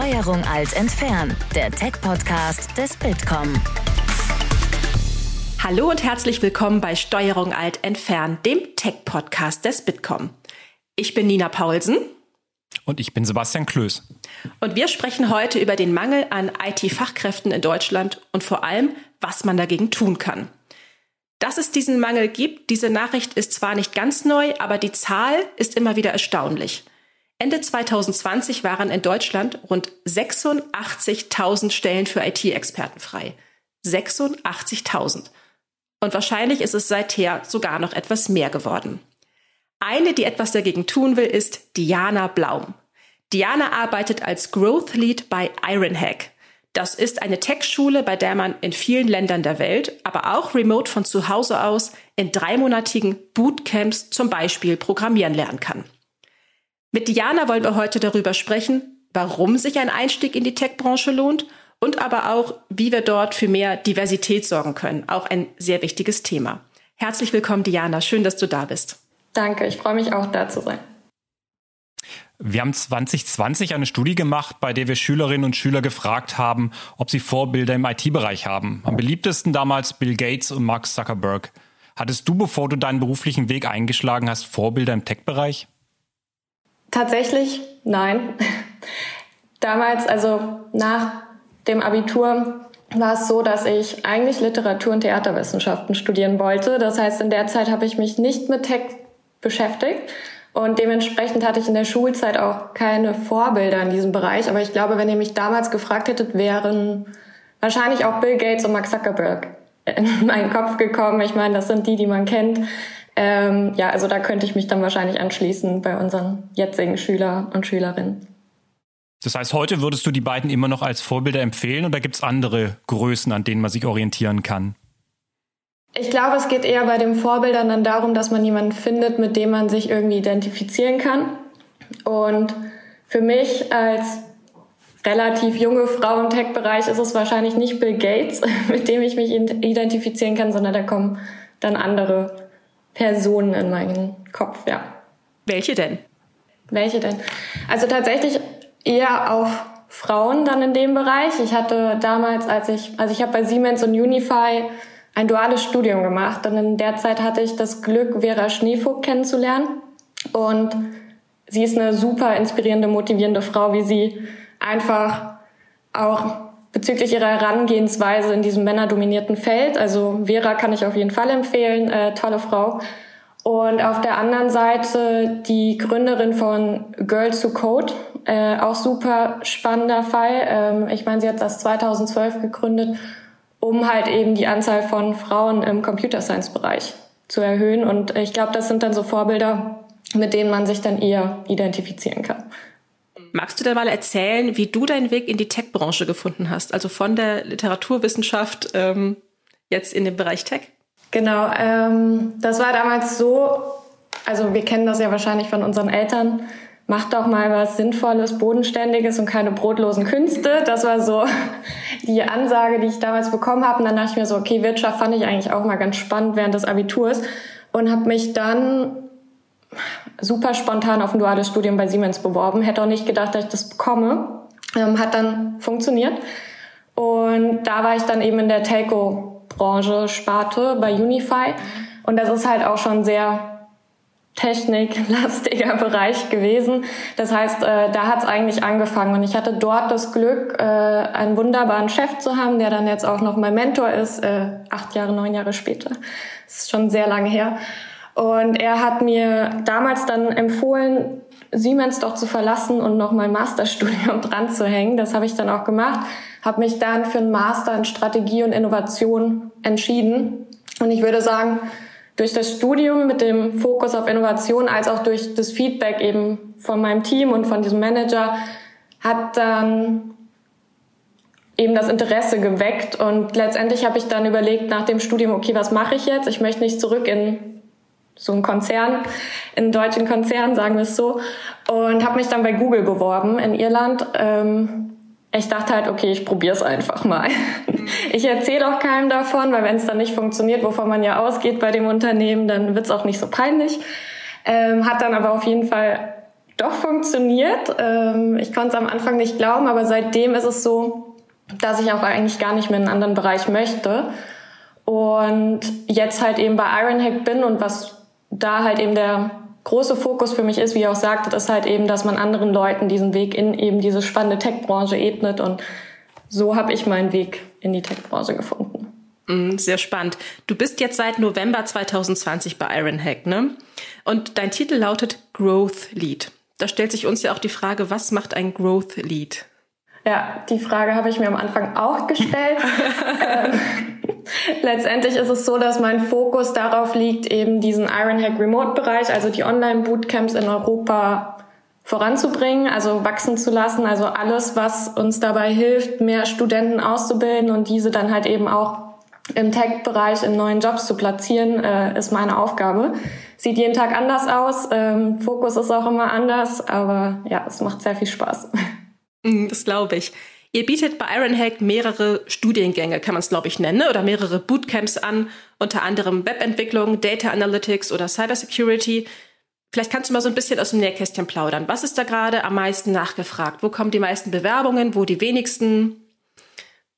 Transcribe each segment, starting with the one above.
Steuerung Alt entfernen, der Tech-Podcast des Bitkom. Hallo und herzlich willkommen bei Steuerung Alt entfernen, dem Tech-Podcast des Bitkom. Ich bin Nina Paulsen. Und ich bin Sebastian Klöß. Und wir sprechen heute über den Mangel an IT-Fachkräften in Deutschland und vor allem, was man dagegen tun kann. Dass es diesen Mangel gibt, diese Nachricht ist zwar nicht ganz neu, aber die Zahl ist immer wieder erstaunlich. Ende 2020 waren in Deutschland rund 86.000 Stellen für IT-Experten frei. 86.000. Und wahrscheinlich ist es seither sogar noch etwas mehr geworden. Eine, die etwas dagegen tun will, ist Diana Blaum. Diana arbeitet als Growth Lead bei Ironhack. Das ist eine Tech-Schule, bei der man in vielen Ländern der Welt, aber auch remote von zu Hause aus in dreimonatigen Bootcamps zum Beispiel programmieren lernen kann. Mit Diana wollen wir heute darüber sprechen, warum sich ein Einstieg in die Tech-Branche lohnt und aber auch, wie wir dort für mehr Diversität sorgen können. Auch ein sehr wichtiges Thema. Herzlich willkommen, Diana. Schön, dass du da bist. Danke, ich freue mich auch da zu sein. Wir haben 2020 eine Studie gemacht, bei der wir Schülerinnen und Schüler gefragt haben, ob sie Vorbilder im IT-Bereich haben. Am beliebtesten damals Bill Gates und Mark Zuckerberg. Hattest du, bevor du deinen beruflichen Weg eingeschlagen hast, Vorbilder im Tech-Bereich? Tatsächlich nein. Damals, also nach dem Abitur, war es so, dass ich eigentlich Literatur- und Theaterwissenschaften studieren wollte. Das heißt, in der Zeit habe ich mich nicht mit Tech beschäftigt. Und dementsprechend hatte ich in der Schulzeit auch keine Vorbilder in diesem Bereich. Aber ich glaube, wenn ihr mich damals gefragt hättet, wären wahrscheinlich auch Bill Gates und Mark Zuckerberg in meinen Kopf gekommen. Ich meine, das sind die, die man kennt. Ähm, ja, also da könnte ich mich dann wahrscheinlich anschließen bei unseren jetzigen Schüler und Schülerinnen. Das heißt, heute würdest du die beiden immer noch als Vorbilder empfehlen oder gibt es andere Größen, an denen man sich orientieren kann? Ich glaube, es geht eher bei den Vorbildern dann darum, dass man jemanden findet, mit dem man sich irgendwie identifizieren kann. Und für mich als relativ junge Frau im Tech-Bereich ist es wahrscheinlich nicht Bill Gates, mit dem ich mich identifizieren kann, sondern da kommen dann andere Personen in meinen Kopf, ja. Welche denn? Welche denn? Also tatsächlich eher auch Frauen dann in dem Bereich. Ich hatte damals, als ich, also ich habe bei Siemens und Unify ein duales Studium gemacht und in der Zeit hatte ich das Glück, Vera Schneevogt kennenzulernen und sie ist eine super inspirierende, motivierende Frau, wie sie einfach auch bezüglich ihrer Herangehensweise in diesem männerdominierten Feld. Also Vera kann ich auf jeden Fall empfehlen, äh, tolle Frau. Und auf der anderen Seite die Gründerin von Girls Who Code, äh, auch super spannender Fall. Ähm, ich meine, sie hat das 2012 gegründet, um halt eben die Anzahl von Frauen im Computer Science Bereich zu erhöhen. Und ich glaube, das sind dann so Vorbilder, mit denen man sich dann eher identifizieren kann. Magst du denn mal erzählen, wie du deinen Weg in die Tech-Branche gefunden hast? Also von der Literaturwissenschaft ähm, jetzt in den Bereich Tech? Genau, ähm, das war damals so, also wir kennen das ja wahrscheinlich von unseren Eltern, macht doch mal was Sinnvolles, Bodenständiges und keine brotlosen Künste. Das war so die Ansage, die ich damals bekommen habe. Und dann dachte ich mir so, okay, Wirtschaft fand ich eigentlich auch mal ganz spannend während des Abiturs und habe mich dann super spontan auf ein duales Studium bei Siemens beworben. Hätte auch nicht gedacht, dass ich das bekomme. Ähm, hat dann funktioniert. Und da war ich dann eben in der Telco-Branche, Sparte bei Unify. Und das ist halt auch schon sehr techniklastiger Bereich gewesen. Das heißt, äh, da hat es eigentlich angefangen. Und ich hatte dort das Glück, äh, einen wunderbaren Chef zu haben, der dann jetzt auch noch mein Mentor ist, äh, acht Jahre, neun Jahre später. Das ist schon sehr lange her. Und er hat mir damals dann empfohlen, Siemens doch zu verlassen und noch mein Masterstudium dran zu hängen. Das habe ich dann auch gemacht, habe mich dann für einen Master in Strategie und Innovation entschieden. Und ich würde sagen, durch das Studium mit dem Fokus auf Innovation als auch durch das Feedback eben von meinem Team und von diesem Manager hat dann eben das Interesse geweckt und letztendlich habe ich dann überlegt nach dem Studium, okay, was mache ich jetzt? Ich möchte nicht zurück in so ein Konzern, in deutschen Konzern, sagen wir es so, und habe mich dann bei Google beworben in Irland. Ähm, ich dachte halt, okay, ich probiere es einfach mal. Ich erzähle auch keinem davon, weil wenn es dann nicht funktioniert, wovon man ja ausgeht bei dem Unternehmen, dann wird es auch nicht so peinlich. Ähm, hat dann aber auf jeden Fall doch funktioniert. Ähm, ich konnte es am Anfang nicht glauben, aber seitdem ist es so, dass ich auch eigentlich gar nicht mehr in einen anderen Bereich möchte. Und jetzt halt eben bei Ironhack bin und was da halt eben der große Fokus für mich ist, wie ihr auch sagtet, ist halt eben, dass man anderen Leuten diesen Weg in eben diese spannende Tech-Branche ebnet und so habe ich meinen Weg in die Tech-Branche gefunden. Mm, sehr spannend. Du bist jetzt seit November 2020 bei Ironhack, ne? Und dein Titel lautet Growth Lead. Da stellt sich uns ja auch die Frage, was macht ein Growth Lead? Ja, die Frage habe ich mir am Anfang auch gestellt. ähm, letztendlich ist es so, dass mein Fokus darauf liegt, eben diesen Ironhack Remote-Bereich, also die Online-Bootcamps in Europa voranzubringen, also wachsen zu lassen. Also alles, was uns dabei hilft, mehr Studenten auszubilden und diese dann halt eben auch im Tech-Bereich in neuen Jobs zu platzieren, äh, ist meine Aufgabe. Sieht jeden Tag anders aus, ähm, Fokus ist auch immer anders, aber ja, es macht sehr viel Spaß. Mm, das glaube ich. Ihr bietet bei Ironhack mehrere Studiengänge, kann man es glaube ich nennen, ne? oder mehrere Bootcamps an, unter anderem Webentwicklung, Data Analytics oder Cybersecurity. Vielleicht kannst du mal so ein bisschen aus dem Nähkästchen plaudern. Was ist da gerade am meisten nachgefragt? Wo kommen die meisten Bewerbungen? Wo die wenigsten?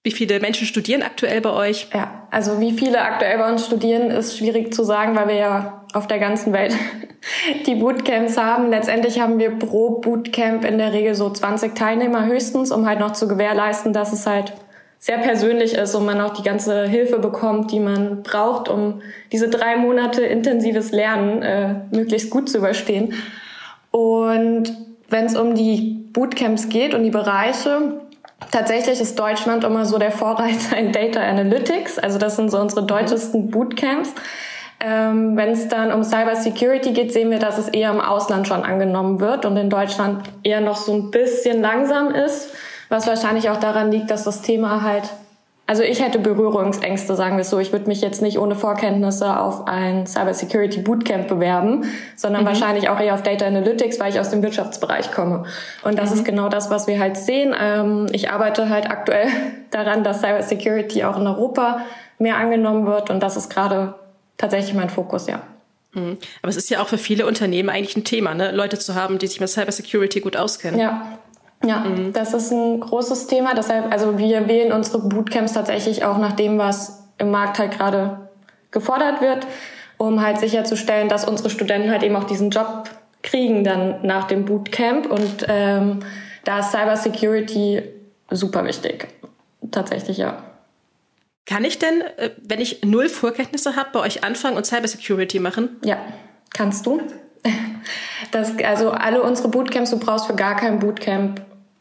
Wie viele Menschen studieren aktuell bei euch? Ja, also wie viele aktuell bei uns studieren, ist schwierig zu sagen, weil wir ja auf der ganzen Welt die Bootcamps haben. Letztendlich haben wir pro Bootcamp in der Regel so 20 Teilnehmer höchstens, um halt noch zu gewährleisten, dass es halt sehr persönlich ist und man auch die ganze Hilfe bekommt, die man braucht, um diese drei Monate intensives Lernen äh, möglichst gut zu überstehen. Und wenn es um die Bootcamps geht und die Bereiche, Tatsächlich ist Deutschland immer so der Vorreiter in Data Analytics. Also das sind so unsere deutschesten Bootcamps. Ähm, Wenn es dann um Cyber Security geht, sehen wir, dass es eher im Ausland schon angenommen wird und in Deutschland eher noch so ein bisschen langsam ist, was wahrscheinlich auch daran liegt, dass das Thema halt also ich hätte Berührungsängste, sagen wir es so. Ich würde mich jetzt nicht ohne Vorkenntnisse auf ein Cybersecurity Bootcamp bewerben, sondern mhm. wahrscheinlich auch eher auf Data Analytics, weil ich aus dem Wirtschaftsbereich komme. Und das mhm. ist genau das, was wir halt sehen. Ähm, ich arbeite halt aktuell daran, dass Cybersecurity auch in Europa mehr angenommen wird. Und das ist gerade tatsächlich mein Fokus, ja. Mhm. Aber es ist ja auch für viele Unternehmen eigentlich ein Thema, ne? Leute zu haben, die sich mit Cybersecurity gut auskennen. Ja, ja, mhm. das ist ein großes Thema. Deshalb, also wir wählen unsere Bootcamps tatsächlich auch nach dem, was im Markt halt gerade gefordert wird, um halt sicherzustellen, dass unsere Studenten halt eben auch diesen Job kriegen dann nach dem Bootcamp. Und ähm, da ist Cybersecurity super wichtig. Tatsächlich, ja. Kann ich denn, äh, wenn ich null Vorkenntnisse habe, bei euch anfangen und Cybersecurity machen? Ja, kannst du. Das, also alle unsere Bootcamps, du brauchst für gar kein Bootcamp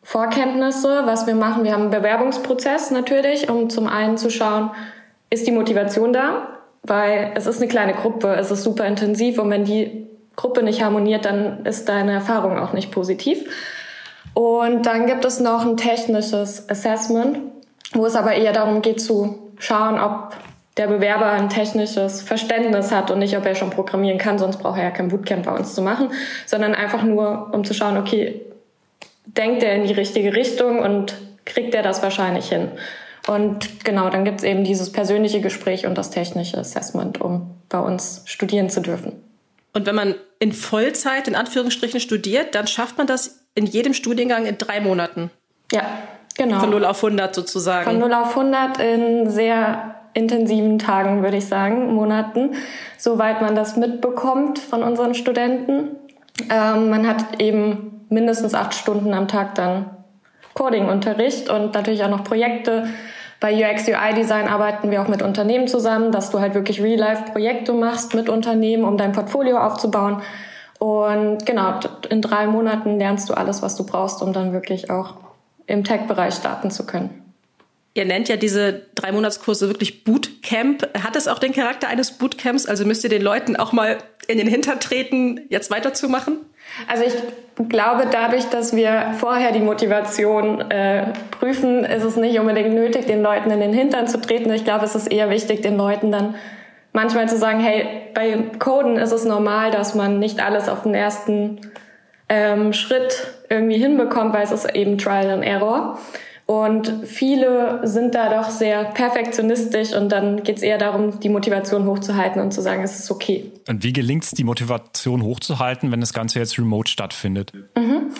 Vorkenntnisse, was wir machen. Wir haben einen Bewerbungsprozess natürlich, um zum einen zu schauen, ist die Motivation da? Weil es ist eine kleine Gruppe, es ist super intensiv und wenn die Gruppe nicht harmoniert, dann ist deine Erfahrung auch nicht positiv. Und dann gibt es noch ein technisches Assessment, wo es aber eher darum geht zu schauen, ob der Bewerber ein technisches Verständnis hat und nicht, ob er schon programmieren kann, sonst braucht er ja kein Bootcamp bei uns zu machen, sondern einfach nur, um zu schauen, okay, denkt er in die richtige Richtung und kriegt er das wahrscheinlich hin. Und genau, dann gibt es eben dieses persönliche Gespräch und das technische Assessment, um bei uns studieren zu dürfen. Und wenn man in Vollzeit, in Anführungsstrichen, studiert, dann schafft man das in jedem Studiengang in drei Monaten. Ja, genau. Von 0 auf 100 sozusagen. Von 0 auf 100 in sehr intensiven Tagen, würde ich sagen, Monaten, soweit man das mitbekommt von unseren Studenten. Ähm, man hat eben mindestens acht Stunden am Tag dann Coding-Unterricht und natürlich auch noch Projekte. Bei UX UI Design arbeiten wir auch mit Unternehmen zusammen, dass du halt wirklich Real-Life-Projekte machst mit Unternehmen, um dein Portfolio aufzubauen. Und genau, in drei Monaten lernst du alles, was du brauchst, um dann wirklich auch im Tech-Bereich starten zu können. Ihr nennt ja diese drei Monatskurse wirklich Bootcamp. Hat es auch den Charakter eines Bootcamps? Also müsst ihr den Leuten auch mal in den Hintern treten, jetzt weiterzumachen? Also ich glaube, dadurch, dass wir vorher die Motivation äh, prüfen, ist es nicht unbedingt nötig, den Leuten in den Hintern zu treten. Ich glaube, es ist eher wichtig, den Leuten dann manchmal zu sagen, hey, bei Coden ist es normal, dass man nicht alles auf den ersten ähm, Schritt irgendwie hinbekommt, weil es ist eben Trial and Error. Und viele sind da doch sehr perfektionistisch und dann geht es eher darum, die Motivation hochzuhalten und zu sagen, es ist okay. Und wie gelingt es, die Motivation hochzuhalten, wenn das Ganze jetzt remote stattfindet? Mhm.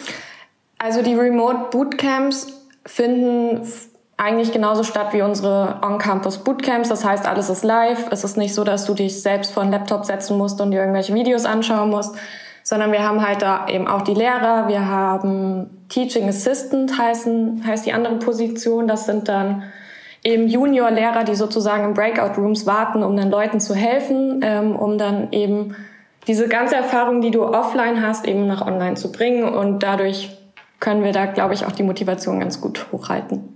Also die Remote Bootcamps finden eigentlich genauso statt wie unsere On-Campus Bootcamps. Das heißt, alles ist live. Es ist nicht so, dass du dich selbst vor einen Laptop setzen musst und dir irgendwelche Videos anschauen musst, sondern wir haben halt da eben auch die Lehrer. Wir haben Teaching Assistant heißen, heißt die andere Position. Das sind dann eben Junior-Lehrer, die sozusagen in Breakout-Rooms warten, um dann Leuten zu helfen, ähm, um dann eben diese ganze Erfahrung, die du offline hast, eben nach online zu bringen. Und dadurch können wir da, glaube ich, auch die Motivation ganz gut hochhalten.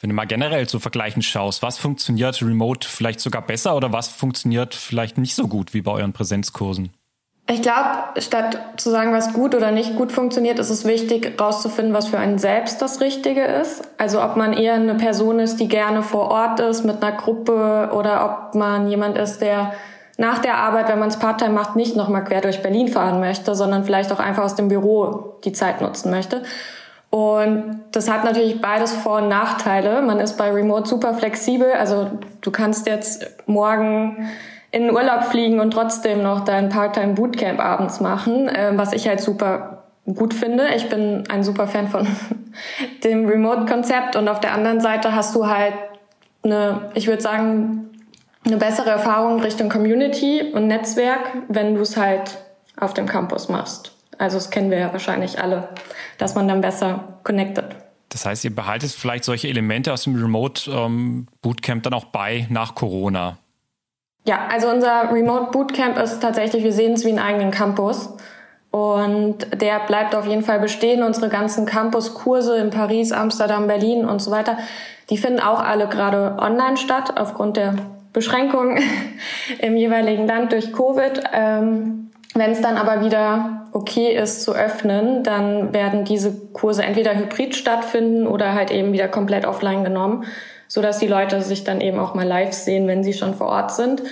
Wenn du mal generell zu vergleichen schaust, was funktioniert remote vielleicht sogar besser oder was funktioniert vielleicht nicht so gut wie bei euren Präsenzkursen? Ich glaube, statt zu sagen, was gut oder nicht gut funktioniert, ist es wichtig, herauszufinden, was für einen selbst das Richtige ist. Also ob man eher eine Person ist, die gerne vor Ort ist mit einer Gruppe oder ob man jemand ist, der nach der Arbeit, wenn man es Part-Time macht, nicht nochmal quer durch Berlin fahren möchte, sondern vielleicht auch einfach aus dem Büro die Zeit nutzen möchte. Und das hat natürlich beides Vor- und Nachteile. Man ist bei Remote super flexibel. Also du kannst jetzt morgen in den Urlaub fliegen und trotzdem noch dein Part-Time Bootcamp abends machen, äh, was ich halt super gut finde. Ich bin ein super Fan von dem Remote-Konzept und auf der anderen Seite hast du halt eine, ich würde sagen, eine bessere Erfahrung Richtung Community und Netzwerk, wenn du es halt auf dem Campus machst. Also das kennen wir ja wahrscheinlich alle, dass man dann besser connected. Das heißt, ihr behaltet vielleicht solche Elemente aus dem Remote ähm, Bootcamp dann auch bei nach Corona. Ja, also unser Remote Bootcamp ist tatsächlich, wir sehen es wie einen eigenen Campus. Und der bleibt auf jeden Fall bestehen. Unsere ganzen Campuskurse in Paris, Amsterdam, Berlin und so weiter, die finden auch alle gerade online statt, aufgrund der Beschränkungen im jeweiligen Land durch Covid. Ähm, Wenn es dann aber wieder okay ist zu öffnen, dann werden diese Kurse entweder hybrid stattfinden oder halt eben wieder komplett offline genommen so dass die Leute sich dann eben auch mal live sehen, wenn sie schon vor Ort sind.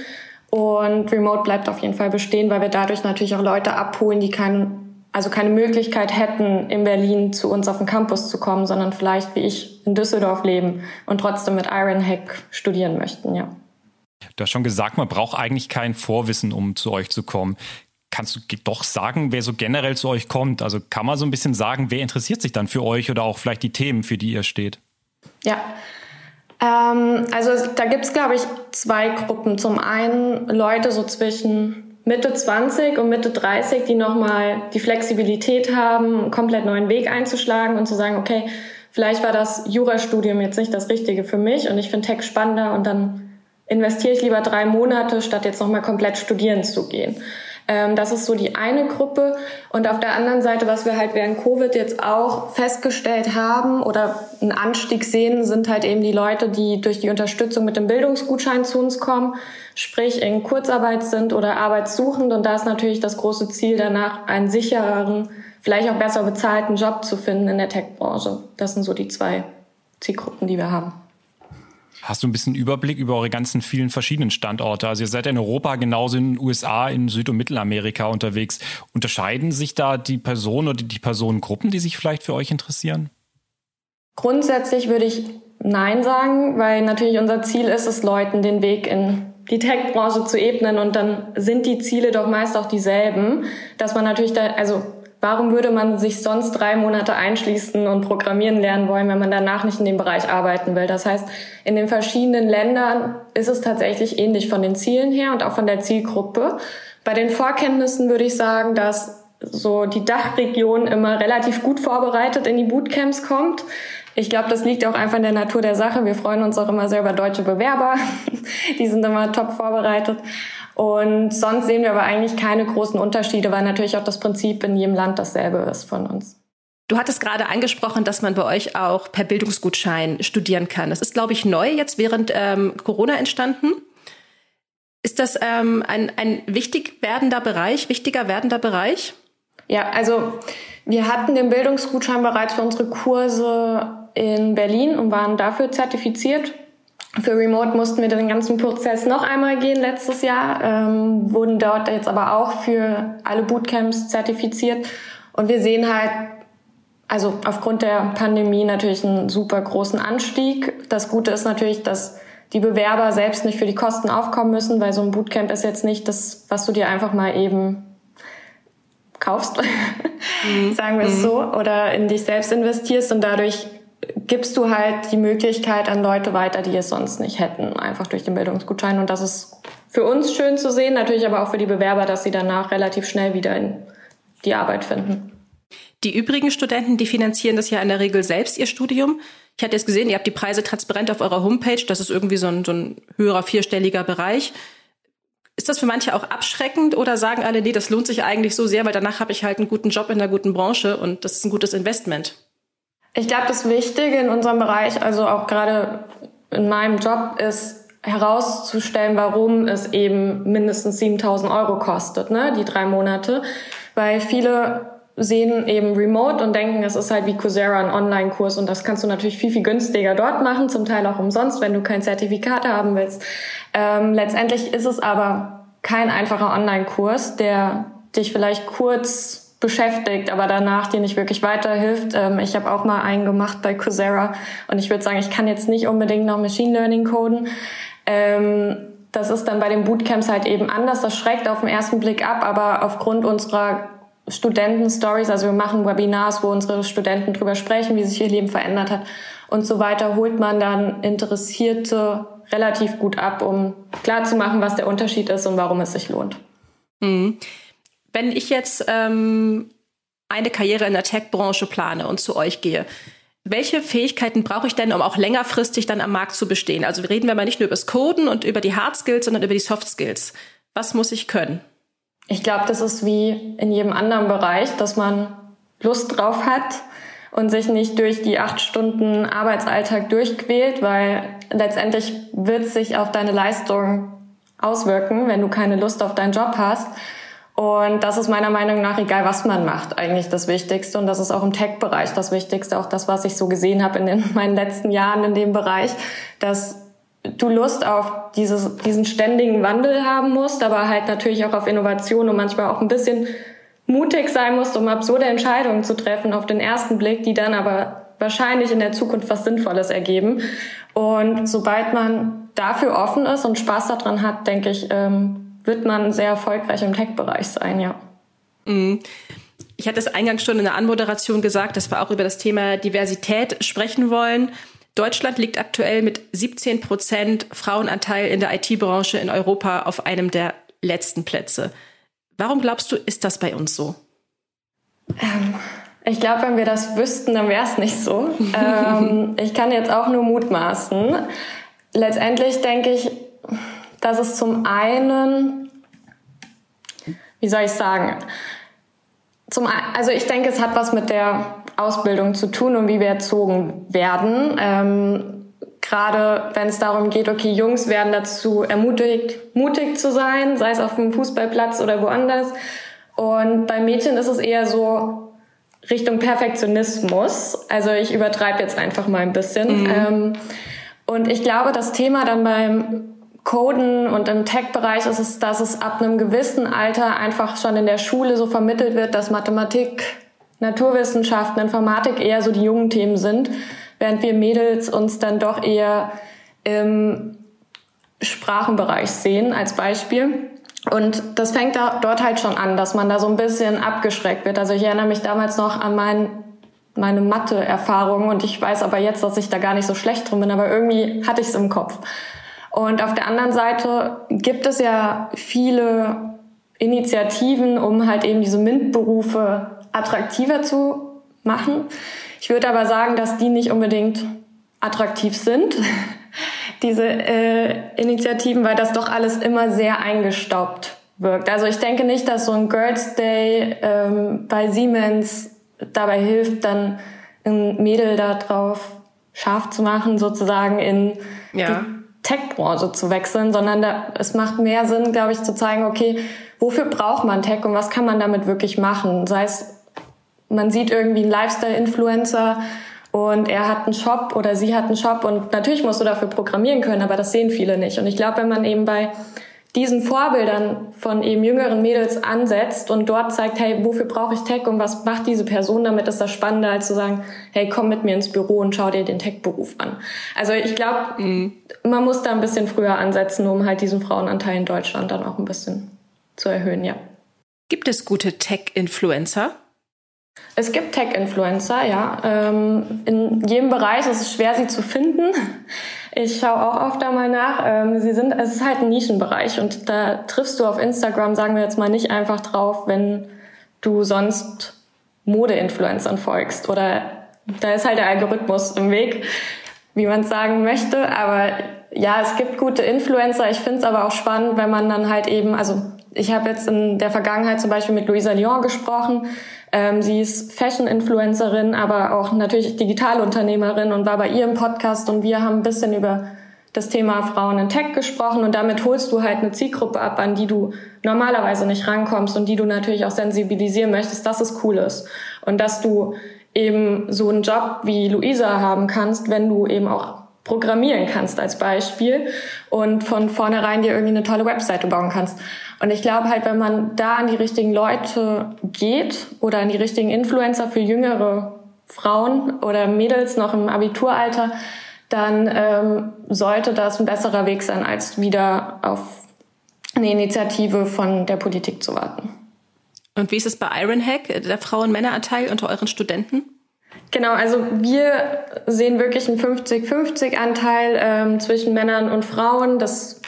Und Remote bleibt auf jeden Fall bestehen, weil wir dadurch natürlich auch Leute abholen, die keinen, also keine Möglichkeit hätten, in Berlin zu uns auf den Campus zu kommen, sondern vielleicht wie ich in Düsseldorf leben und trotzdem mit Ironhack studieren möchten, ja. Du hast schon gesagt, man braucht eigentlich kein Vorwissen, um zu euch zu kommen. Kannst du doch sagen, wer so generell zu euch kommt? Also kann man so ein bisschen sagen, wer interessiert sich dann für euch oder auch vielleicht die Themen, für die ihr steht? Ja, ähm, also da gibt's glaube ich, zwei Gruppen. Zum einen Leute so zwischen Mitte 20 und Mitte 30, die nochmal die Flexibilität haben, einen komplett neuen Weg einzuschlagen und zu sagen, okay, vielleicht war das Jurastudium jetzt nicht das Richtige für mich und ich finde Tech spannender und dann investiere ich lieber drei Monate, statt jetzt nochmal komplett studieren zu gehen. Ähm, das ist so die eine Gruppe. Und auf der anderen Seite, was wir halt während Covid jetzt auch festgestellt haben oder einen Anstieg sehen, sind halt eben die Leute, die durch die Unterstützung mit dem Bildungsgutschein zu uns kommen, sprich in Kurzarbeit sind oder arbeitssuchend. Und da ist natürlich das große Ziel danach, einen sichereren, vielleicht auch besser bezahlten Job zu finden in der Tech-Branche. Das sind so die zwei Zielgruppen, die wir haben. Hast du ein bisschen Überblick über eure ganzen vielen verschiedenen Standorte? Also ihr seid in Europa genauso in den USA, in Süd- und Mittelamerika unterwegs. Unterscheiden sich da die Personen oder die Personengruppen, die sich vielleicht für euch interessieren? Grundsätzlich würde ich Nein sagen, weil natürlich unser Ziel ist es, Leuten den Weg in die Tech-Branche zu ebnen und dann sind die Ziele doch meist auch dieselben, dass man natürlich da, also Warum würde man sich sonst drei Monate einschließen und programmieren lernen wollen, wenn man danach nicht in dem Bereich arbeiten will? Das heißt, in den verschiedenen Ländern ist es tatsächlich ähnlich von den Zielen her und auch von der Zielgruppe. Bei den Vorkenntnissen würde ich sagen, dass so die Dachregion immer relativ gut vorbereitet in die Bootcamps kommt. Ich glaube, das liegt auch einfach in der Natur der Sache. Wir freuen uns auch immer sehr über deutsche Bewerber. die sind immer top vorbereitet. Und sonst sehen wir aber eigentlich keine großen Unterschiede, weil natürlich auch das Prinzip in jedem Land dasselbe ist von uns. Du hattest gerade angesprochen, dass man bei euch auch per Bildungsgutschein studieren kann. Das ist, glaube ich, neu jetzt während ähm, Corona entstanden. Ist das ähm, ein, ein wichtig werdender Bereich, wichtiger werdender Bereich? Ja, also wir hatten den Bildungsgutschein bereits für unsere Kurse in Berlin und waren dafür zertifiziert. Für Remote mussten wir den ganzen Prozess noch einmal gehen letztes Jahr, ähm, wurden dort jetzt aber auch für alle Bootcamps zertifiziert. Und wir sehen halt also aufgrund der Pandemie natürlich einen super großen Anstieg. Das Gute ist natürlich, dass die Bewerber selbst nicht für die Kosten aufkommen müssen, weil so ein Bootcamp ist jetzt nicht das, was du dir einfach mal eben kaufst, mhm. sagen wir es mhm. so, oder in dich selbst investierst und dadurch gibst du halt die Möglichkeit an Leute weiter, die es sonst nicht hätten, einfach durch den Bildungsgutschein. Und das ist für uns schön zu sehen, natürlich aber auch für die Bewerber, dass sie danach relativ schnell wieder in die Arbeit finden. Die übrigen Studenten, die finanzieren das ja in der Regel selbst ihr Studium. Ich hatte jetzt gesehen, ihr habt die Preise transparent auf eurer Homepage. Das ist irgendwie so ein, so ein höherer vierstelliger Bereich. Ist das für manche auch abschreckend oder sagen alle, nee, das lohnt sich eigentlich so sehr, weil danach habe ich halt einen guten Job in einer guten Branche und das ist ein gutes Investment? Ich glaube, das Wichtige in unserem Bereich, also auch gerade in meinem Job, ist herauszustellen, warum es eben mindestens 7000 Euro kostet, ne, die drei Monate. Weil viele sehen eben Remote und denken, es ist halt wie Coursera ein Online-Kurs und das kannst du natürlich viel, viel günstiger dort machen, zum Teil auch umsonst, wenn du kein Zertifikat haben willst. Ähm, letztendlich ist es aber kein einfacher Online-Kurs, der dich vielleicht kurz beschäftigt, aber danach dir nicht wirklich weiterhilft. Ähm, ich habe auch mal einen gemacht bei Coursera und ich würde sagen, ich kann jetzt nicht unbedingt noch Machine Learning coden. Ähm, das ist dann bei den Bootcamps halt eben anders. Das schreckt auf den ersten Blick ab, aber aufgrund unserer Studenten-Stories, also wir machen Webinars, wo unsere Studenten drüber sprechen, wie sich ihr Leben verändert hat und so weiter, holt man dann Interessierte relativ gut ab, um klarzumachen, was der Unterschied ist und warum es sich lohnt. Mhm. Wenn ich jetzt ähm, eine Karriere in der Tech-Branche plane und zu euch gehe, welche Fähigkeiten brauche ich denn, um auch längerfristig dann am Markt zu bestehen? Also reden wir mal nicht nur über das Coden und über die Hard Skills, sondern über die Soft Skills. Was muss ich können? Ich glaube, das ist wie in jedem anderen Bereich, dass man Lust drauf hat und sich nicht durch die acht Stunden Arbeitsalltag durchquält, weil letztendlich wird sich auf deine Leistung auswirken, wenn du keine Lust auf deinen Job hast. Und das ist meiner Meinung nach, egal was man macht, eigentlich das Wichtigste. Und das ist auch im Tech-Bereich das Wichtigste, auch das, was ich so gesehen habe in den, meinen letzten Jahren in dem Bereich, dass du Lust auf dieses, diesen ständigen Wandel haben musst, aber halt natürlich auch auf Innovation und manchmal auch ein bisschen mutig sein musst, um absurde Entscheidungen zu treffen auf den ersten Blick, die dann aber wahrscheinlich in der Zukunft was Sinnvolles ergeben. Und sobald man dafür offen ist und Spaß daran hat, denke ich, ähm, wird man sehr erfolgreich im Tech-Bereich sein, ja. Mhm. Ich hatte es eingangs schon in der Anmoderation gesagt, dass wir auch über das Thema Diversität sprechen wollen. Deutschland liegt aktuell mit 17 Prozent Frauenanteil in der IT-Branche in Europa auf einem der letzten Plätze. Warum glaubst du, ist das bei uns so? Ähm, ich glaube, wenn wir das wüssten, dann wäre es nicht so. ähm, ich kann jetzt auch nur mutmaßen. Letztendlich denke ich, dass es zum einen, wie soll ich sagen, zum, also ich denke, es hat was mit der Ausbildung zu tun und wie wir erzogen werden. Ähm, Gerade wenn es darum geht, okay, Jungs werden dazu ermutigt, mutig zu sein, sei es auf dem Fußballplatz oder woanders. Und bei Mädchen ist es eher so Richtung Perfektionismus. Also ich übertreibe jetzt einfach mal ein bisschen. Mhm. Ähm, und ich glaube, das Thema dann beim Coden und im Tech-Bereich ist es, dass es ab einem gewissen Alter einfach schon in der Schule so vermittelt wird, dass Mathematik Naturwissenschaften, Informatik eher so die jungen Themen sind, während wir Mädels uns dann doch eher im Sprachenbereich sehen als Beispiel. Und das fängt da, dort halt schon an, dass man da so ein bisschen abgeschreckt wird. Also ich erinnere mich damals noch an mein, meine Mathe-Erfahrung und ich weiß aber jetzt, dass ich da gar nicht so schlecht drin bin, aber irgendwie hatte ich es im Kopf. Und auf der anderen Seite gibt es ja viele Initiativen, um halt eben diese MINT-Berufe attraktiver zu machen. Ich würde aber sagen, dass die nicht unbedingt attraktiv sind, diese äh, Initiativen, weil das doch alles immer sehr eingestaubt wirkt. Also ich denke nicht, dass so ein Girls Day ähm, bei Siemens dabei hilft, dann ein Mädel da drauf scharf zu machen, sozusagen in ja. die Tech-Branche zu wechseln, sondern da, es macht mehr Sinn, glaube ich, zu zeigen, okay, wofür braucht man Tech und was kann man damit wirklich machen? Sei es man sieht irgendwie einen Lifestyle-Influencer und er hat einen Shop oder sie hat einen Shop und natürlich musst du dafür programmieren können, aber das sehen viele nicht. Und ich glaube, wenn man eben bei diesen Vorbildern von eben jüngeren Mädels ansetzt und dort zeigt, hey, wofür brauche ich Tech und was macht diese Person damit, ist das spannender, als zu sagen, hey, komm mit mir ins Büro und schau dir den Tech-Beruf an. Also ich glaube, mhm. man muss da ein bisschen früher ansetzen, um halt diesen Frauenanteil in Deutschland dann auch ein bisschen zu erhöhen, ja. Gibt es gute Tech-Influencer? Es gibt Tech-Influencer, ja. Ähm, in jedem Bereich ist es schwer, sie zu finden. Ich schaue auch oft da mal nach. Ähm, sie sind, es ist halt ein Nischenbereich und da triffst du auf Instagram, sagen wir jetzt mal, nicht einfach drauf, wenn du sonst Mode-Influencern folgst oder da ist halt der Algorithmus im Weg, wie man es sagen möchte. Aber ja, es gibt gute Influencer. Ich finde es aber auch spannend, wenn man dann halt eben, also ich habe jetzt in der Vergangenheit zum Beispiel mit Louisa Lyon gesprochen. Ähm, sie ist Fashion-Influencerin, aber auch natürlich Digitalunternehmerin und war bei ihr im Podcast und wir haben ein bisschen über das Thema Frauen in Tech gesprochen und damit holst du halt eine Zielgruppe ab, an die du normalerweise nicht rankommst und die du natürlich auch sensibilisieren möchtest, dass es cool ist. Und dass du eben so einen Job wie Luisa haben kannst, wenn du eben auch programmieren kannst als Beispiel und von vornherein dir irgendwie eine tolle Webseite bauen kannst. Und ich glaube halt, wenn man da an die richtigen Leute geht oder an die richtigen Influencer für jüngere Frauen oder Mädels noch im Abituralter, dann ähm, sollte das ein besserer Weg sein, als wieder auf eine Initiative von der Politik zu warten. Und wie ist es bei Ironhack, der Frauen-Männer-Anteil unter euren Studenten? Genau, also wir sehen wirklich einen 50-50-Anteil ähm, zwischen Männern und Frauen. Das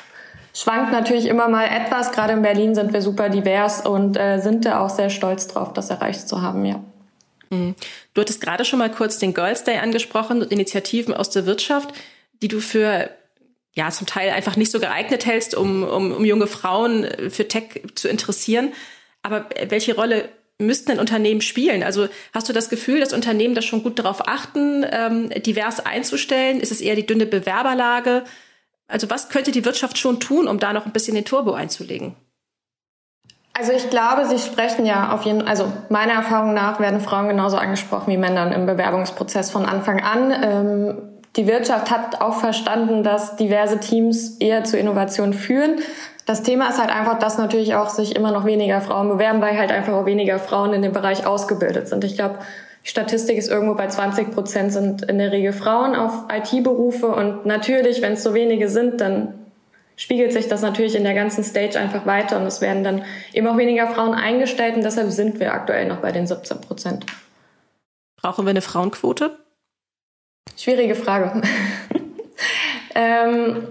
schwankt natürlich immer mal etwas. Gerade in Berlin sind wir super divers und äh, sind da auch sehr stolz drauf, das erreicht zu haben, ja. Mhm. Du hattest gerade schon mal kurz den Girls Day angesprochen und Initiativen aus der Wirtschaft, die du für ja zum Teil einfach nicht so geeignet hältst, um, um, um junge Frauen für Tech zu interessieren. Aber welche Rolle müssten denn Unternehmen spielen? Also hast du das Gefühl, dass Unternehmen da schon gut darauf achten, ähm, divers einzustellen? Ist es eher die dünne Bewerberlage? Also was könnte die Wirtschaft schon tun, um da noch ein bisschen den Turbo einzulegen? Also ich glaube, Sie sprechen ja auf jeden also meiner Erfahrung nach werden Frauen genauso angesprochen wie Männer im Bewerbungsprozess von Anfang an. Ähm, die Wirtschaft hat auch verstanden, dass diverse Teams eher zu Innovation führen. Das Thema ist halt einfach, dass natürlich auch sich immer noch weniger Frauen bewerben, weil halt einfach auch weniger Frauen in dem Bereich ausgebildet sind. Ich glaube, die Statistik ist irgendwo bei 20 Prozent sind in der Regel Frauen auf IT-Berufe und natürlich, wenn es so wenige sind, dann spiegelt sich das natürlich in der ganzen Stage einfach weiter und es werden dann eben auch weniger Frauen eingestellt und deshalb sind wir aktuell noch bei den 17 Prozent. Brauchen wir eine Frauenquote? Schwierige Frage. ähm,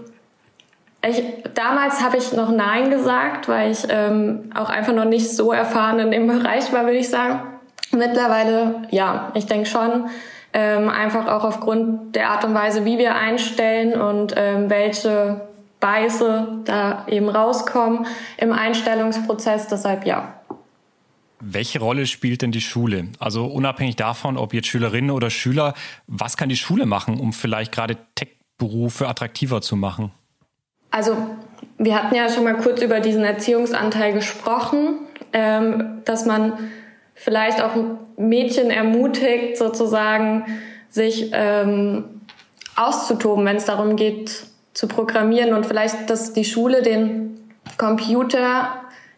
ich, damals habe ich noch Nein gesagt, weil ich ähm, auch einfach noch nicht so erfahren in dem Bereich war, würde ich sagen. Mittlerweile, ja, ich denke schon, ähm, einfach auch aufgrund der Art und Weise, wie wir einstellen und ähm, welche Beiße da eben rauskommen im Einstellungsprozess. Deshalb ja. Welche Rolle spielt denn die Schule? Also unabhängig davon, ob jetzt Schülerinnen oder Schüler, was kann die Schule machen, um vielleicht gerade Tech-Berufe attraktiver zu machen? Also wir hatten ja schon mal kurz über diesen Erziehungsanteil gesprochen, ähm, dass man vielleicht auch Mädchen ermutigt, sozusagen sich ähm, auszutoben, wenn es darum geht, zu programmieren und vielleicht, dass die Schule den Computer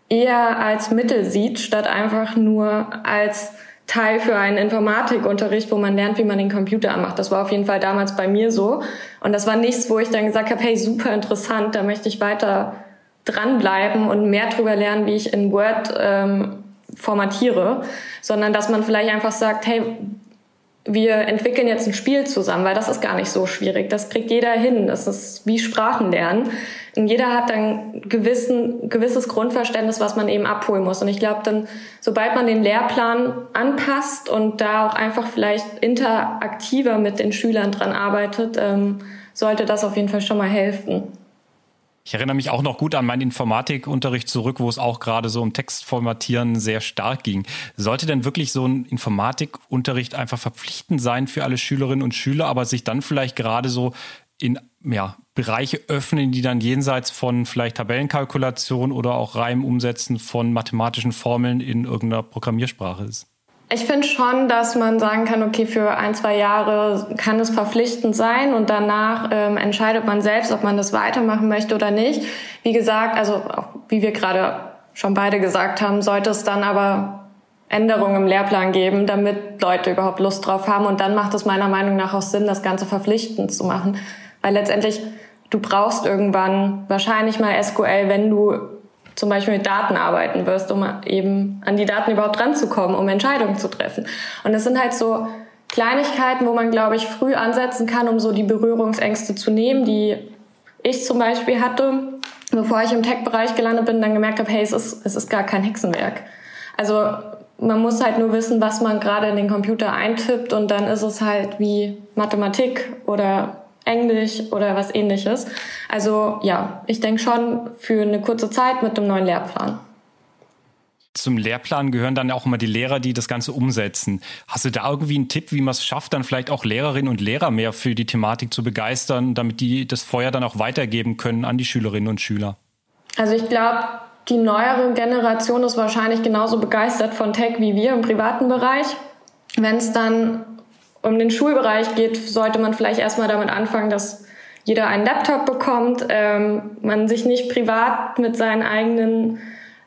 eher als Mittel sieht, statt einfach nur als Teil für einen Informatikunterricht, wo man lernt, wie man den Computer anmacht. Das war auf jeden Fall damals bei mir so. Und das war nichts, wo ich dann gesagt habe, hey, super interessant, da möchte ich weiter dranbleiben und mehr drüber lernen, wie ich in Word ähm, formatiere, sondern dass man vielleicht einfach sagt, hey, wir entwickeln jetzt ein Spiel zusammen, weil das ist gar nicht so schwierig. Das kriegt jeder hin. Das ist wie Sprachen lernen. Und jeder hat dann gewissen, gewisses Grundverständnis, was man eben abholen muss. Und ich glaube dann, sobald man den Lehrplan anpasst und da auch einfach vielleicht interaktiver mit den Schülern dran arbeitet, ähm, sollte das auf jeden Fall schon mal helfen. Ich erinnere mich auch noch gut an meinen Informatikunterricht zurück, wo es auch gerade so um Textformatieren sehr stark ging. Sollte denn wirklich so ein Informatikunterricht einfach verpflichtend sein für alle Schülerinnen und Schüler, aber sich dann vielleicht gerade so in ja, Bereiche öffnen, die dann jenseits von vielleicht Tabellenkalkulation oder auch Reimumsetzen von mathematischen Formeln in irgendeiner Programmiersprache ist? Ich finde schon, dass man sagen kann, okay, für ein, zwei Jahre kann es verpflichtend sein und danach ähm, entscheidet man selbst, ob man das weitermachen möchte oder nicht. Wie gesagt, also wie wir gerade schon beide gesagt haben, sollte es dann aber Änderungen im Lehrplan geben, damit Leute überhaupt Lust drauf haben. Und dann macht es meiner Meinung nach auch Sinn, das Ganze verpflichtend zu machen. Weil letztendlich, du brauchst irgendwann wahrscheinlich mal SQL, wenn du zum Beispiel mit Daten arbeiten wirst, um eben an die Daten überhaupt ranzukommen, um Entscheidungen zu treffen. Und das sind halt so Kleinigkeiten, wo man, glaube ich, früh ansetzen kann, um so die Berührungsängste zu nehmen, die ich zum Beispiel hatte, bevor ich im Tech-Bereich gelandet bin, dann gemerkt habe, hey, es ist, es ist gar kein Hexenwerk. Also man muss halt nur wissen, was man gerade in den Computer eintippt und dann ist es halt wie Mathematik oder Englisch oder was ähnliches. Also ja, ich denke schon für eine kurze Zeit mit dem neuen Lehrplan. Zum Lehrplan gehören dann auch immer die Lehrer, die das Ganze umsetzen. Hast du da irgendwie einen Tipp, wie man es schafft, dann vielleicht auch Lehrerinnen und Lehrer mehr für die Thematik zu begeistern, damit die das Feuer dann auch weitergeben können an die Schülerinnen und Schüler? Also ich glaube, die neuere Generation ist wahrscheinlich genauso begeistert von Tech wie wir im privaten Bereich. Wenn es dann um den Schulbereich geht, sollte man vielleicht erstmal damit anfangen, dass jeder einen Laptop bekommt, ähm, man sich nicht privat mit seinen eigenen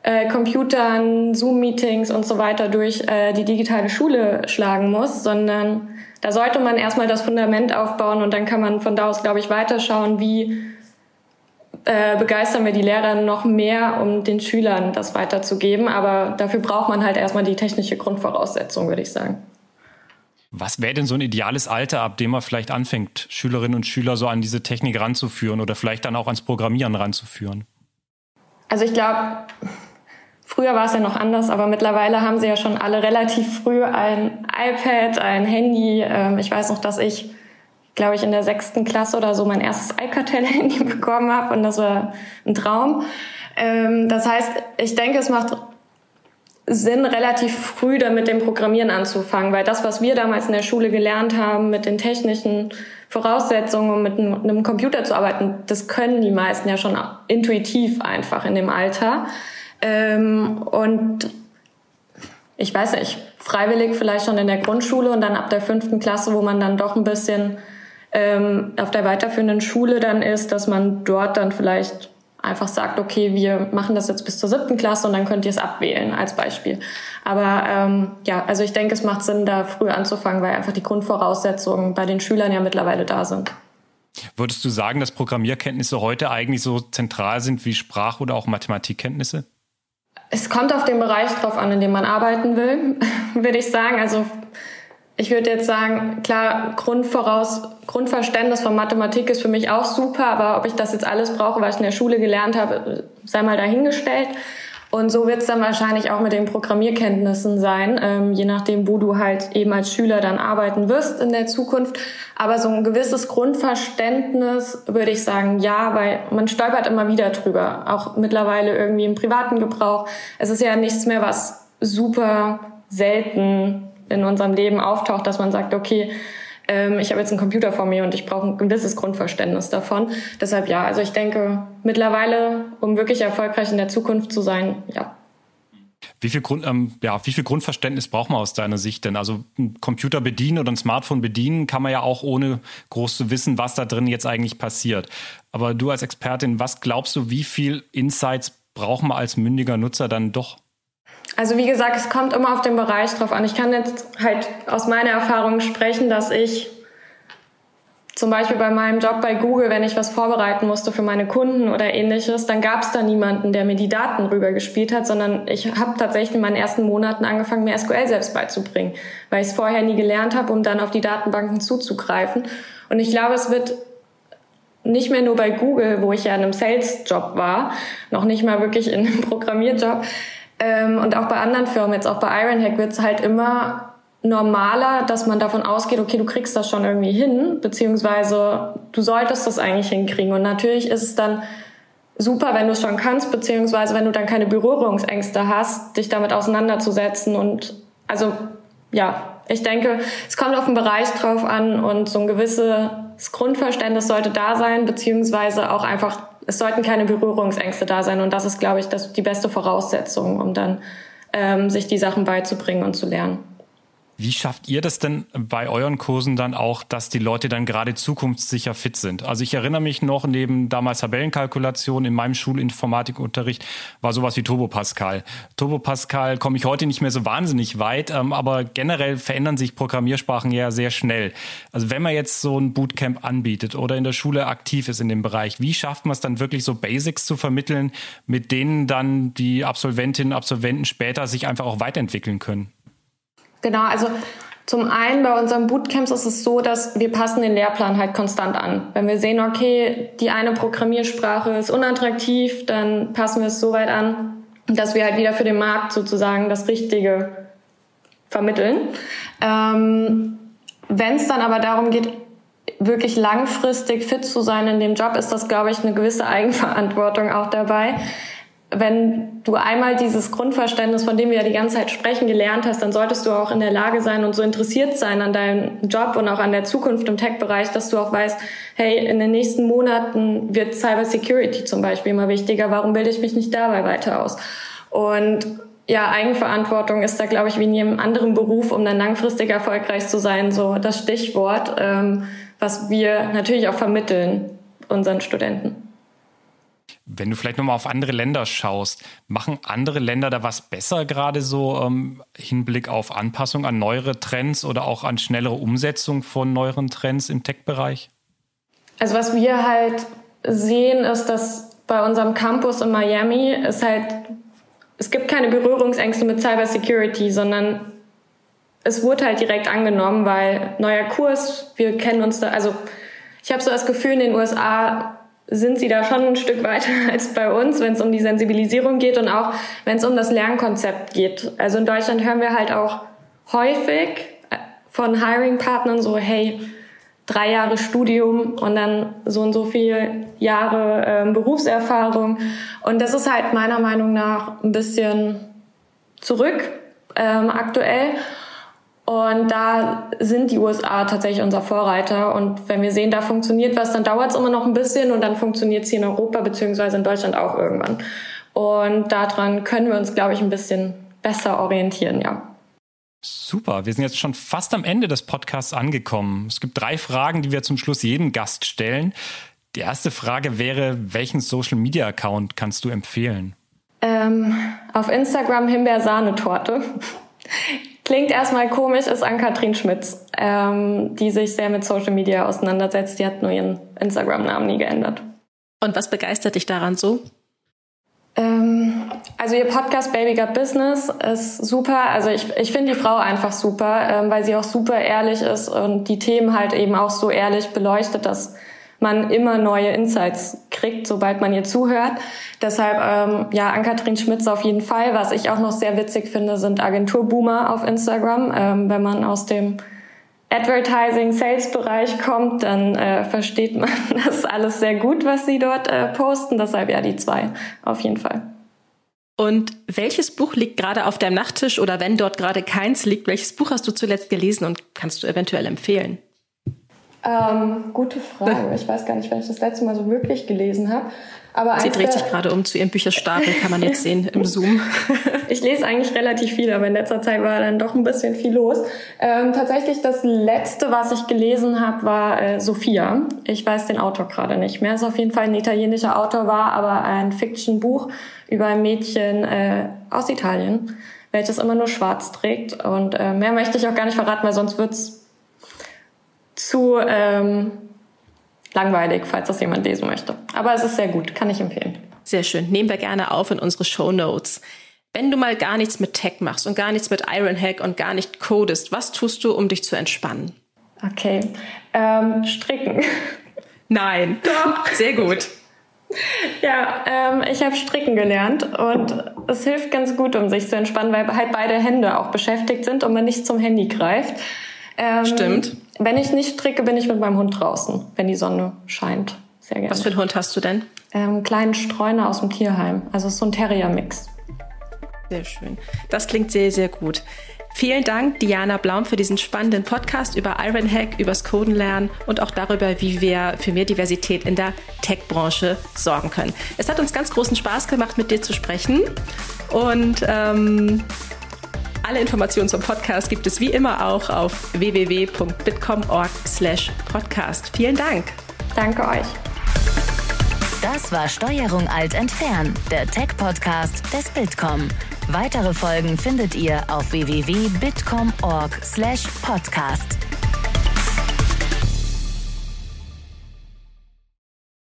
äh, Computern, Zoom-Meetings und so weiter durch äh, die digitale Schule schlagen muss, sondern da sollte man erstmal das Fundament aufbauen und dann kann man von da aus, glaube ich, weiterschauen, wie äh, begeistern wir die Lehrer noch mehr, um den Schülern das weiterzugeben. Aber dafür braucht man halt erstmal die technische Grundvoraussetzung, würde ich sagen. Was wäre denn so ein ideales Alter, ab dem man vielleicht anfängt, Schülerinnen und Schüler so an diese Technik ranzuführen oder vielleicht dann auch ans Programmieren ranzuführen? Also ich glaube, früher war es ja noch anders, aber mittlerweile haben sie ja schon alle relativ früh ein iPad, ein Handy. Ähm, ich weiß noch, dass ich, glaube ich, in der sechsten Klasse oder so mein erstes Alcatel-Handy bekommen habe und das war ein Traum. Ähm, das heißt, ich denke, es macht Sinn, relativ früh dann mit dem Programmieren anzufangen, weil das, was wir damals in der Schule gelernt haben, mit den technischen Voraussetzungen, um mit einem Computer zu arbeiten, das können die meisten ja schon intuitiv einfach in dem Alter. Ähm, und ich weiß nicht, freiwillig vielleicht schon in der Grundschule und dann ab der fünften Klasse, wo man dann doch ein bisschen ähm, auf der weiterführenden Schule dann ist, dass man dort dann vielleicht einfach sagt, okay, wir machen das jetzt bis zur siebten Klasse und dann könnt ihr es abwählen als Beispiel. Aber ähm, ja, also ich denke, es macht Sinn, da früh anzufangen, weil einfach die Grundvoraussetzungen bei den Schülern ja mittlerweile da sind. Würdest du sagen, dass Programmierkenntnisse heute eigentlich so zentral sind wie Sprach- oder auch Mathematikkenntnisse? Es kommt auf den Bereich drauf an, in dem man arbeiten will, würde ich sagen. Also ich würde jetzt sagen, klar, Grundvoraus, Grundverständnis von Mathematik ist für mich auch super, aber ob ich das jetzt alles brauche, was ich in der Schule gelernt habe, sei mal dahingestellt. Und so wird es dann wahrscheinlich auch mit den Programmierkenntnissen sein, ähm, je nachdem, wo du halt eben als Schüler dann arbeiten wirst in der Zukunft. Aber so ein gewisses Grundverständnis würde ich sagen, ja, weil man stolpert immer wieder drüber, auch mittlerweile irgendwie im privaten Gebrauch. Es ist ja nichts mehr, was super selten in unserem Leben auftaucht, dass man sagt, okay, ähm, ich habe jetzt einen Computer vor mir und ich brauche ein gewisses Grundverständnis davon. Deshalb ja, also ich denke mittlerweile, um wirklich erfolgreich in der Zukunft zu sein, ja. Wie viel, Grund, ähm, ja, wie viel Grundverständnis braucht man aus deiner Sicht denn? Also ein Computer bedienen oder ein Smartphone bedienen kann man ja auch ohne groß zu wissen, was da drin jetzt eigentlich passiert. Aber du als Expertin, was glaubst du, wie viel Insights brauchen wir als mündiger Nutzer dann doch? Also wie gesagt, es kommt immer auf den Bereich drauf an. Ich kann jetzt halt aus meiner Erfahrung sprechen, dass ich zum Beispiel bei meinem Job bei Google, wenn ich was vorbereiten musste für meine Kunden oder ähnliches, dann gab es da niemanden, der mir die Daten rübergespielt hat, sondern ich habe tatsächlich in meinen ersten Monaten angefangen, mir SQL selbst beizubringen, weil ich es vorher nie gelernt habe, um dann auf die Datenbanken zuzugreifen. Und ich glaube, es wird nicht mehr nur bei Google, wo ich ja in einem Sales-Job war, noch nicht mal wirklich in einem Programmierjob, ähm, und auch bei anderen Firmen, jetzt auch bei Ironhack, wird es halt immer normaler, dass man davon ausgeht, okay, du kriegst das schon irgendwie hin, beziehungsweise du solltest das eigentlich hinkriegen. Und natürlich ist es dann super, wenn du es schon kannst, beziehungsweise wenn du dann keine Berührungsängste hast, dich damit auseinanderzusetzen. Und also ja, ich denke, es kommt auf den Bereich drauf an und so ein gewisses Grundverständnis sollte da sein, beziehungsweise auch einfach es sollten keine Berührungsängste da sein. Und das ist, glaube ich, das, die beste Voraussetzung, um dann ähm, sich die Sachen beizubringen und zu lernen. Wie schafft ihr das denn bei euren Kursen dann auch, dass die Leute dann gerade zukunftssicher fit sind? Also ich erinnere mich noch, neben damals Tabellenkalkulation in meinem Schulinformatikunterricht war sowas wie Turbo Pascal. Turbo Pascal komme ich heute nicht mehr so wahnsinnig weit, ähm, aber generell verändern sich Programmiersprachen ja sehr schnell. Also wenn man jetzt so ein Bootcamp anbietet oder in der Schule aktiv ist in dem Bereich, wie schafft man es dann wirklich so Basics zu vermitteln, mit denen dann die Absolventinnen und Absolventen später sich einfach auch weiterentwickeln können? Genau, also zum einen bei unseren Bootcamps ist es so, dass wir passen den Lehrplan halt konstant an. Wenn wir sehen, okay, die eine Programmiersprache ist unattraktiv, dann passen wir es so weit an, dass wir halt wieder für den Markt sozusagen das Richtige vermitteln. Ähm, Wenn es dann aber darum geht, wirklich langfristig fit zu sein in dem Job, ist das, glaube ich, eine gewisse Eigenverantwortung auch dabei wenn du einmal dieses Grundverständnis, von dem wir ja die ganze Zeit sprechen, gelernt hast, dann solltest du auch in der Lage sein und so interessiert sein an deinem Job und auch an der Zukunft im Tech-Bereich, dass du auch weißt, hey, in den nächsten Monaten wird Cybersecurity zum Beispiel immer wichtiger. Warum bilde ich mich nicht dabei weiter aus? Und ja, Eigenverantwortung ist da, glaube ich, wie in jedem anderen Beruf, um dann langfristig erfolgreich zu sein, so das Stichwort, ähm, was wir natürlich auch vermitteln unseren Studenten. Wenn du vielleicht nochmal auf andere Länder schaust, machen andere Länder da was besser gerade so im ähm, Hinblick auf Anpassung an neuere Trends oder auch an schnellere Umsetzung von neueren Trends im Tech-Bereich? Also was wir halt sehen, ist, dass bei unserem Campus in Miami es halt, es gibt keine Berührungsängste mit Cybersecurity, sondern es wurde halt direkt angenommen, weil neuer Kurs, wir kennen uns da, also ich habe so das Gefühl, in den USA sind sie da schon ein Stück weiter als bei uns, wenn es um die Sensibilisierung geht und auch wenn es um das Lernkonzept geht. Also in Deutschland hören wir halt auch häufig äh, von Hiring-Partnern so, hey, drei Jahre Studium und dann so und so viele Jahre ähm, Berufserfahrung. Und das ist halt meiner Meinung nach ein bisschen zurück ähm, aktuell. Und da sind die USA tatsächlich unser Vorreiter. Und wenn wir sehen, da funktioniert was, dann dauert es immer noch ein bisschen und dann funktioniert es hier in Europa beziehungsweise in Deutschland auch irgendwann. Und daran können wir uns, glaube ich, ein bisschen besser orientieren, ja. Super, wir sind jetzt schon fast am Ende des Podcasts angekommen. Es gibt drei Fragen, die wir zum Schluss jedem Gast stellen. Die erste Frage wäre, welchen Social Media Account kannst du empfehlen? Ähm, auf Instagram Himbeersahnetorte. Klingt erstmal komisch, ist Ann-Kathrin Schmitz, ähm, die sich sehr mit Social Media auseinandersetzt. Die hat nur ihren Instagram-Namen nie geändert. Und was begeistert dich daran so? Ähm, also ihr Podcast Baby Got Business ist super. Also ich, ich finde die Frau einfach super, ähm, weil sie auch super ehrlich ist und die Themen halt eben auch so ehrlich beleuchtet, dass man immer neue Insights kriegt, sobald man ihr zuhört. Deshalb, ähm, ja, Ann-Kathrin Schmitz auf jeden Fall. Was ich auch noch sehr witzig finde, sind Agenturboomer auf Instagram. Ähm, wenn man aus dem Advertising-Sales-Bereich kommt, dann äh, versteht man das alles sehr gut, was sie dort äh, posten. Deshalb ja die zwei auf jeden Fall. Und welches Buch liegt gerade auf deinem Nachttisch oder wenn dort gerade keins liegt, welches Buch hast du zuletzt gelesen und kannst du eventuell empfehlen? Ähm, gute Frage. Ich weiß gar nicht, wenn ich das letzte Mal so wirklich gelesen habe. Aber Sie dreht sich gerade um zu ihrem Bücherstapel, kann man jetzt sehen im Zoom. ich lese eigentlich relativ viel, aber in letzter Zeit war dann doch ein bisschen viel los. Ähm, tatsächlich das letzte, was ich gelesen habe, war äh, Sophia. Ich weiß den Autor gerade nicht mehr. Es ist auf jeden Fall ein italienischer Autor, war aber ein Fiction-Buch über ein Mädchen äh, aus Italien, welches immer nur schwarz trägt. Und äh, mehr möchte ich auch gar nicht verraten, weil sonst wird's zu ähm, langweilig, falls das jemand lesen möchte. Aber es ist sehr gut, kann ich empfehlen. Sehr schön. Nehmen wir gerne auf in unsere Show Notes. Wenn du mal gar nichts mit Tech machst und gar nichts mit Ironhack und gar nicht codest, was tust du, um dich zu entspannen? Okay, ähm, stricken. Nein, doch, sehr gut. Ja, ähm, ich habe Stricken gelernt und es hilft ganz gut, um sich zu entspannen, weil halt beide Hände auch beschäftigt sind und man nicht zum Handy greift. Ähm, Stimmt. Wenn ich nicht stricke, bin ich mit meinem Hund draußen, wenn die Sonne scheint. Sehr gerne. Was für einen Hund hast du denn? Ähm, kleinen Streuner aus dem Tierheim. Also so ein Terrier-Mix. Sehr schön. Das klingt sehr, sehr gut. Vielen Dank, Diana Blaum, für diesen spannenden Podcast über Ironhack, übers Codenlernen und auch darüber, wie wir für mehr Diversität in der Tech-Branche sorgen können. Es hat uns ganz großen Spaß gemacht, mit dir zu sprechen. Und ähm, Alle Informationen zum Podcast gibt es wie immer auch auf www.bitcom.org/podcast. Vielen Dank. Danke euch. Das war Steuerung alt entfernen, der Tech-Podcast des Bitkom. Weitere Folgen findet ihr auf www.bitcom.org/podcast.